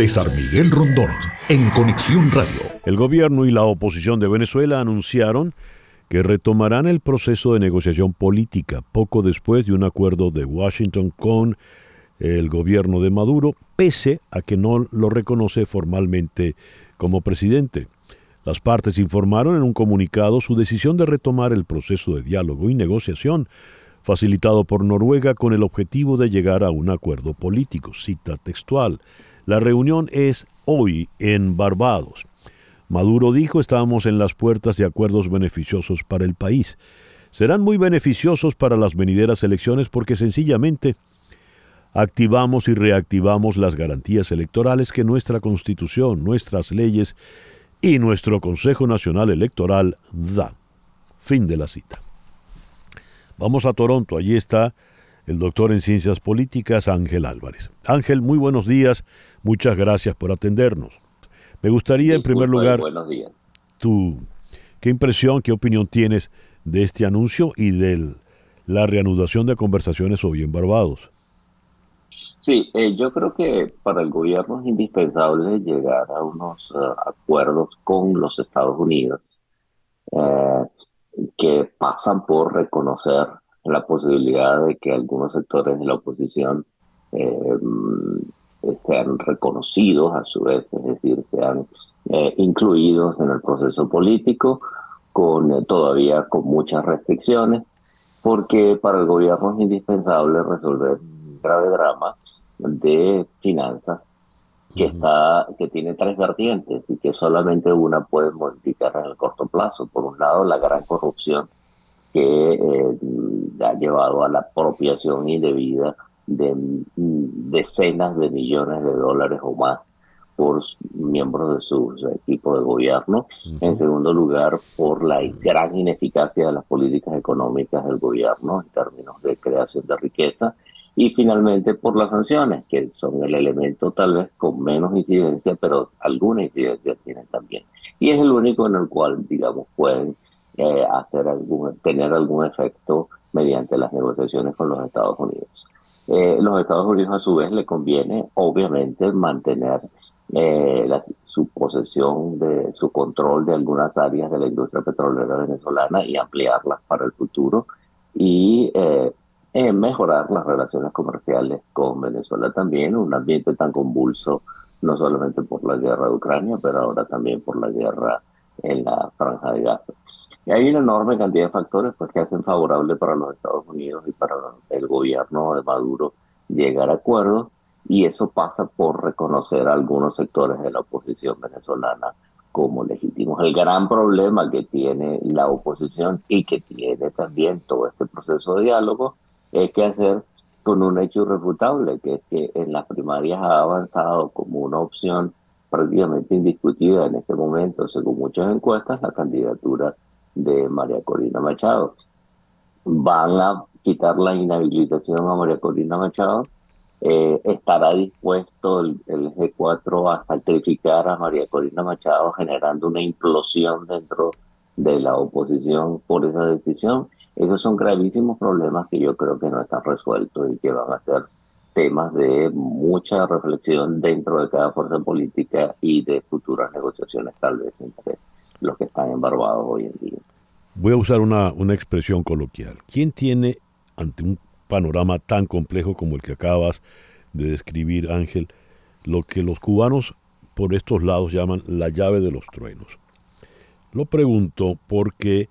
Miguel Rondón, en Conexión Radio. El gobierno y la oposición de Venezuela anunciaron que retomarán el proceso de negociación política poco después de un acuerdo de Washington con el gobierno de Maduro, pese a que no lo reconoce formalmente como presidente. Las partes informaron en un comunicado su decisión de retomar el proceso de diálogo y negociación facilitado por Noruega con el objetivo de llegar a un acuerdo político. Cita textual. La reunión es hoy en Barbados. Maduro dijo estamos en las puertas de acuerdos beneficiosos para el país. Serán muy beneficiosos para las venideras elecciones porque sencillamente activamos y reactivamos las garantías electorales que nuestra Constitución, nuestras leyes y nuestro Consejo Nacional Electoral da. Fin de la cita. Vamos a Toronto, allí está el doctor en Ciencias Políticas Ángel Álvarez. Ángel, muy buenos días, muchas gracias por atendernos. Me gustaría en primer lugar, buenos días. Tu, ¿qué impresión, qué opinión tienes de este anuncio y de la reanudación de conversaciones hoy en Barbados? Sí, eh, yo creo que para el gobierno es indispensable llegar a unos eh, acuerdos con los Estados Unidos. Eh, que pasan por reconocer la posibilidad de que algunos sectores de la oposición eh, sean reconocidos a su vez, es decir, sean eh, incluidos en el proceso político, con eh, todavía con muchas restricciones, porque para el gobierno es indispensable resolver un grave drama de finanzas que está que tiene tres vertientes y que solamente una puede modificar en el corto plazo. Por un lado, la gran corrupción que eh, ha llevado a la apropiación indebida de decenas de millones de dólares o más por miembros de su equipo de gobierno. En segundo lugar, por la gran ineficacia de las políticas económicas del gobierno en términos de creación de riqueza y finalmente por las sanciones, que son el elemento tal vez con menos incidencia, pero alguna incidencia tienen también. Y es el único en el cual, digamos, pueden eh, hacer algún, tener algún efecto mediante las negociaciones con los Estados Unidos. Eh, los Estados Unidos a su vez le conviene, obviamente, mantener eh, su posesión de su control de algunas áreas de la industria petrolera venezolana y ampliarlas para el futuro y eh, en mejorar las relaciones comerciales con Venezuela también, un ambiente tan convulso, no solamente por la guerra de Ucrania, pero ahora también por la guerra en la franja de Gaza. Y hay una enorme cantidad de factores pues, que hacen favorable para los Estados Unidos y para el gobierno de Maduro llegar a acuerdos, y eso pasa por reconocer a algunos sectores de la oposición venezolana como legítimos. El gran problema que tiene la oposición y que tiene también todo este proceso de diálogo es que hacer con un hecho irrefutable, que es que en las primarias ha avanzado como una opción prácticamente indiscutida en este momento, según muchas encuestas, la candidatura de María Corina Machado. Van a quitar la inhabilitación a María Corina Machado. Eh, estará dispuesto el, el, G4 a sacrificar a María Corina Machado, generando una implosión dentro de la oposición por esa decisión. Esos son gravísimos problemas que yo creo que no están resueltos y que van a ser temas de mucha reflexión dentro de cada fuerza política y de futuras negociaciones tal vez entre los que están embarbados hoy en día. Voy a usar una, una expresión coloquial. ¿Quién tiene ante un panorama tan complejo como el que acabas de describir, Ángel, lo que los cubanos por estos lados llaman la llave de los truenos? Lo pregunto porque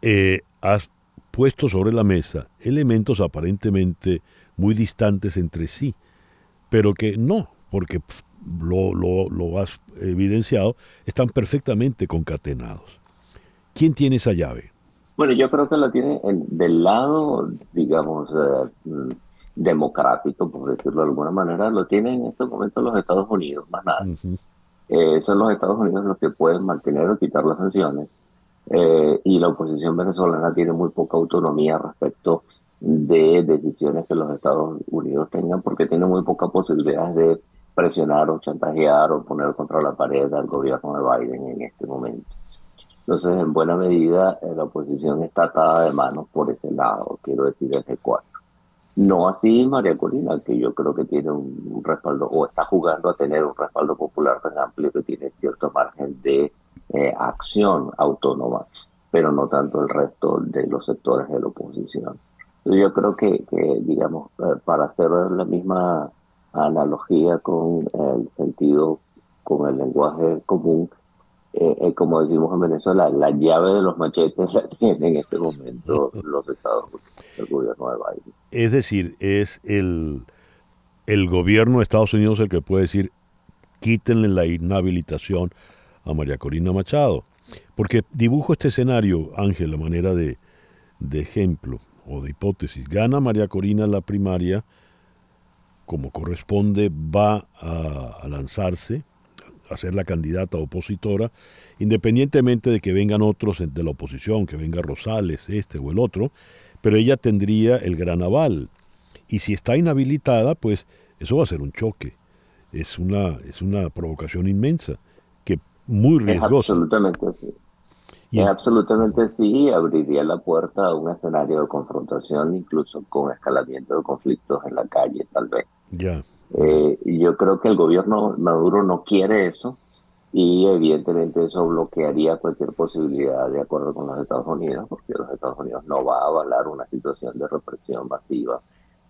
eh, has puesto sobre la mesa elementos aparentemente muy distantes entre sí, pero que no, porque lo, lo, lo has evidenciado, están perfectamente concatenados. ¿Quién tiene esa llave? Bueno, yo creo que la tiene del lado, digamos, eh, democrático, por decirlo de alguna manera, lo tienen en este momento los Estados Unidos, más nada. eh, son los Estados Unidos los que pueden mantener o quitar las sanciones eh, y la oposición venezolana tiene muy poca autonomía respecto de decisiones que los Estados Unidos tengan porque tiene muy poca posibilidad de presionar o chantajear o poner contra la pared al gobierno de Biden en este momento. Entonces, en buena medida, eh, la oposición está atada de manos por ese lado, quiero decir, el G4. No así María Corina, que yo creo que tiene un, respaldo o está jugando a tener un respaldo popular tan amplio que tiene cierto margen de eh, acción autónoma, pero no tanto el resto de los sectores de la oposición. Yo creo que, digamos, eh, para hacer la misma analogía con el sentido, con el lenguaje común, eh, como decimos en Venezuela, la llave de los machetes la tiene en este momento los Estados Unidos, el gobierno de Biden. Es decir, es el, el gobierno de Estados Unidos el que puede decir, quítenle la inhabilitación a María Corina Machado. Porque dibujo este escenario, Ángel, a manera de, de ejemplo o de hipótesis. Gana María Corina la primaria, como corresponde, va a lanzarse a ser la candidata opositora, independientemente de que vengan otros de la oposición, que venga Rosales, este o el otro, pero ella tendría el gran aval. Y si está inhabilitada, pues eso va a ser un choque. Es una, es una provocación inmensa, que muy riesgosa. absolutamente sí. Y absolutamente sí, abriría la puerta a un escenario de confrontación, incluso con escalamiento de conflictos en la calle, tal vez. Ya. Eh, yo creo que el gobierno Maduro no quiere eso y evidentemente eso bloquearía cualquier posibilidad de acuerdo con los Estados Unidos, porque los Estados Unidos no va a avalar una situación de represión masiva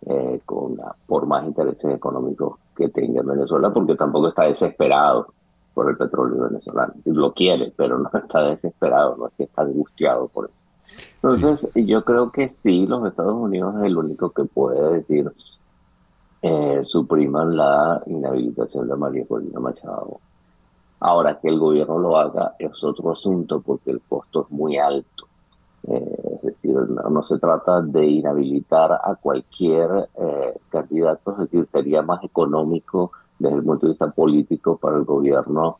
eh, con por más intereses económicos que tenga Venezuela, porque tampoco está desesperado por el petróleo venezolano. Lo quiere, pero no está desesperado, no es que está angustiado por eso. Entonces, yo creo que sí, los Estados Unidos es el único que puede decir eh, supriman la inhabilitación de María Corina Machado. Ahora que el gobierno lo haga es otro asunto porque el costo es muy alto. Eh, es decir, no, se trata de inhabilitar a cualquier eh, candidato, es decir, sería más económico desde el punto de vista político para el gobierno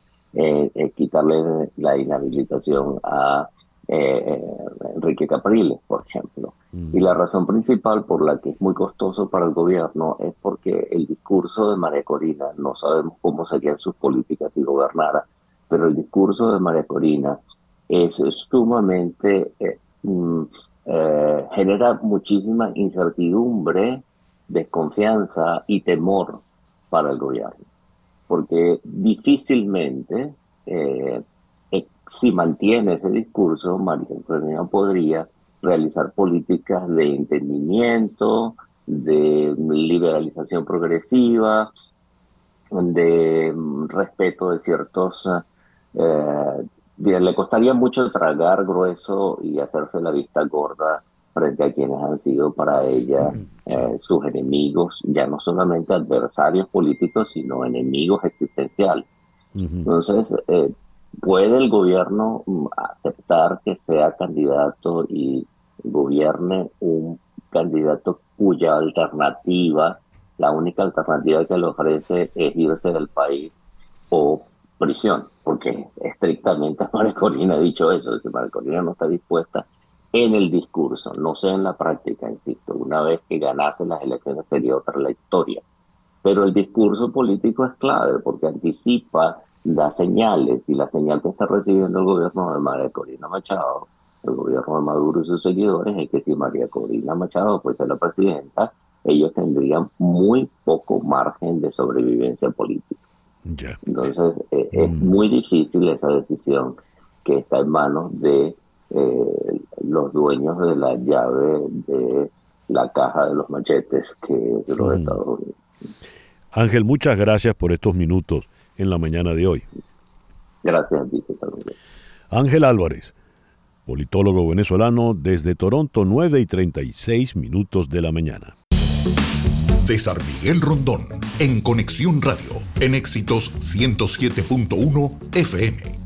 quitarle la inhabilitación a Enrique Capriles, por ejemplo. Y la razón principal por la que es muy costoso para el gobierno es porque el discurso de María Corina, no sabemos cómo serían sus políticas si gobernara, pero el discurso de María Corina es sumamente, eh, mm, eh, genera muchísima incertidumbre, desconfianza y temor para el gobierno. Porque difícilmente, eh, si mantiene ese discurso, María Corina podría realizar políticas de entendimiento, de liberalización progresiva, de mm, respeto de ciertos... Eh, le costaría mucho tragar grueso y hacerse la vista gorda frente a quienes han sido para ella eh, sus enemigos, ya no solamente adversarios políticos, sino enemigos existenciales. Entonces, eh, ¿puede el gobierno mm, aceptar que sea candidato y gobierne un candidato cuya alternativa, la única alternativa que le ofrece es irse del país o prisión, porque estrictamente María Corina ha dicho eso, si María Corina no está dispuesta en el discurso, no sé en la práctica, insisto, una vez que ganase las elecciones sería otra la historia, pero el discurso político es clave porque anticipa, da señales y la señal que está recibiendo el gobierno de María Corina Machado el gobierno de Maduro y sus seguidores es que si María Corina Machado fuese la presidenta, ellos tendrían muy poco margen de sobrevivencia política. Entonces, eh, es mm. muy difícil esa decisión que está en manos de eh, los dueños de la llave de la caja de los machetes que de los mm. Estados Unidos. Ángel, muchas gracias por estos minutos en la mañana de hoy. Gracias, Ángel Álvarez politólogo venezolano desde Toronto, 9 y 36 minutos de la mañana. César Miguel Rondón, en Conexión Radio, en Éxitos 107.1 FM.